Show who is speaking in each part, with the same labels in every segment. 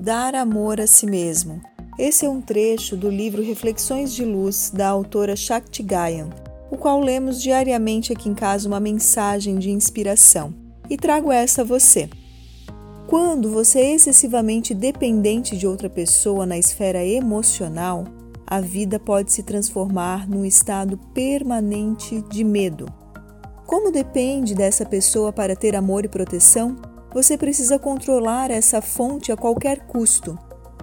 Speaker 1: Dar amor a si mesmo. Esse é um trecho do livro Reflexões de Luz da autora Shakti Gayan, o qual lemos diariamente aqui em casa uma mensagem de inspiração. E trago essa a você. Quando você é excessivamente dependente de outra pessoa na esfera emocional, a vida pode se transformar num estado permanente de medo. Como depende dessa pessoa para ter amor e proteção, você precisa controlar essa fonte a qualquer custo,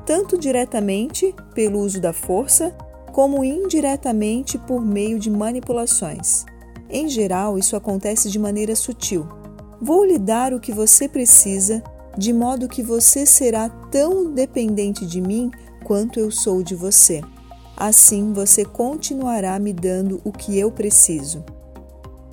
Speaker 1: tanto diretamente pelo uso da força, como indiretamente por meio de manipulações. Em geral, isso acontece de maneira sutil. Vou lhe dar o que você precisa, de modo que você será tão dependente de mim quanto eu sou de você. Assim você continuará me dando o que eu preciso.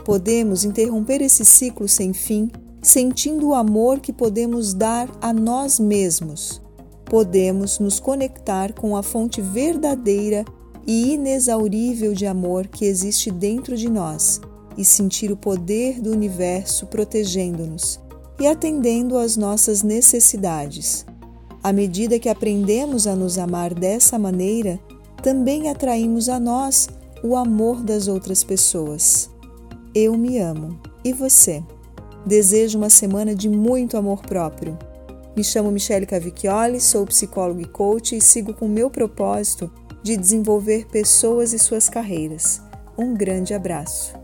Speaker 1: Podemos interromper esse ciclo sem fim sentindo o amor que podemos dar a nós mesmos. Podemos nos conectar com a fonte verdadeira e inexaurível de amor que existe dentro de nós e sentir o poder do universo protegendo-nos e atendendo às nossas necessidades. À medida que aprendemos a nos amar dessa maneira, também atraímos a nós o amor das outras pessoas. Eu me amo. E você? Desejo uma semana de muito amor próprio. Me chamo Michele Cavicchioli, sou psicólogo e coach e sigo com meu propósito de desenvolver pessoas e suas carreiras. Um grande abraço.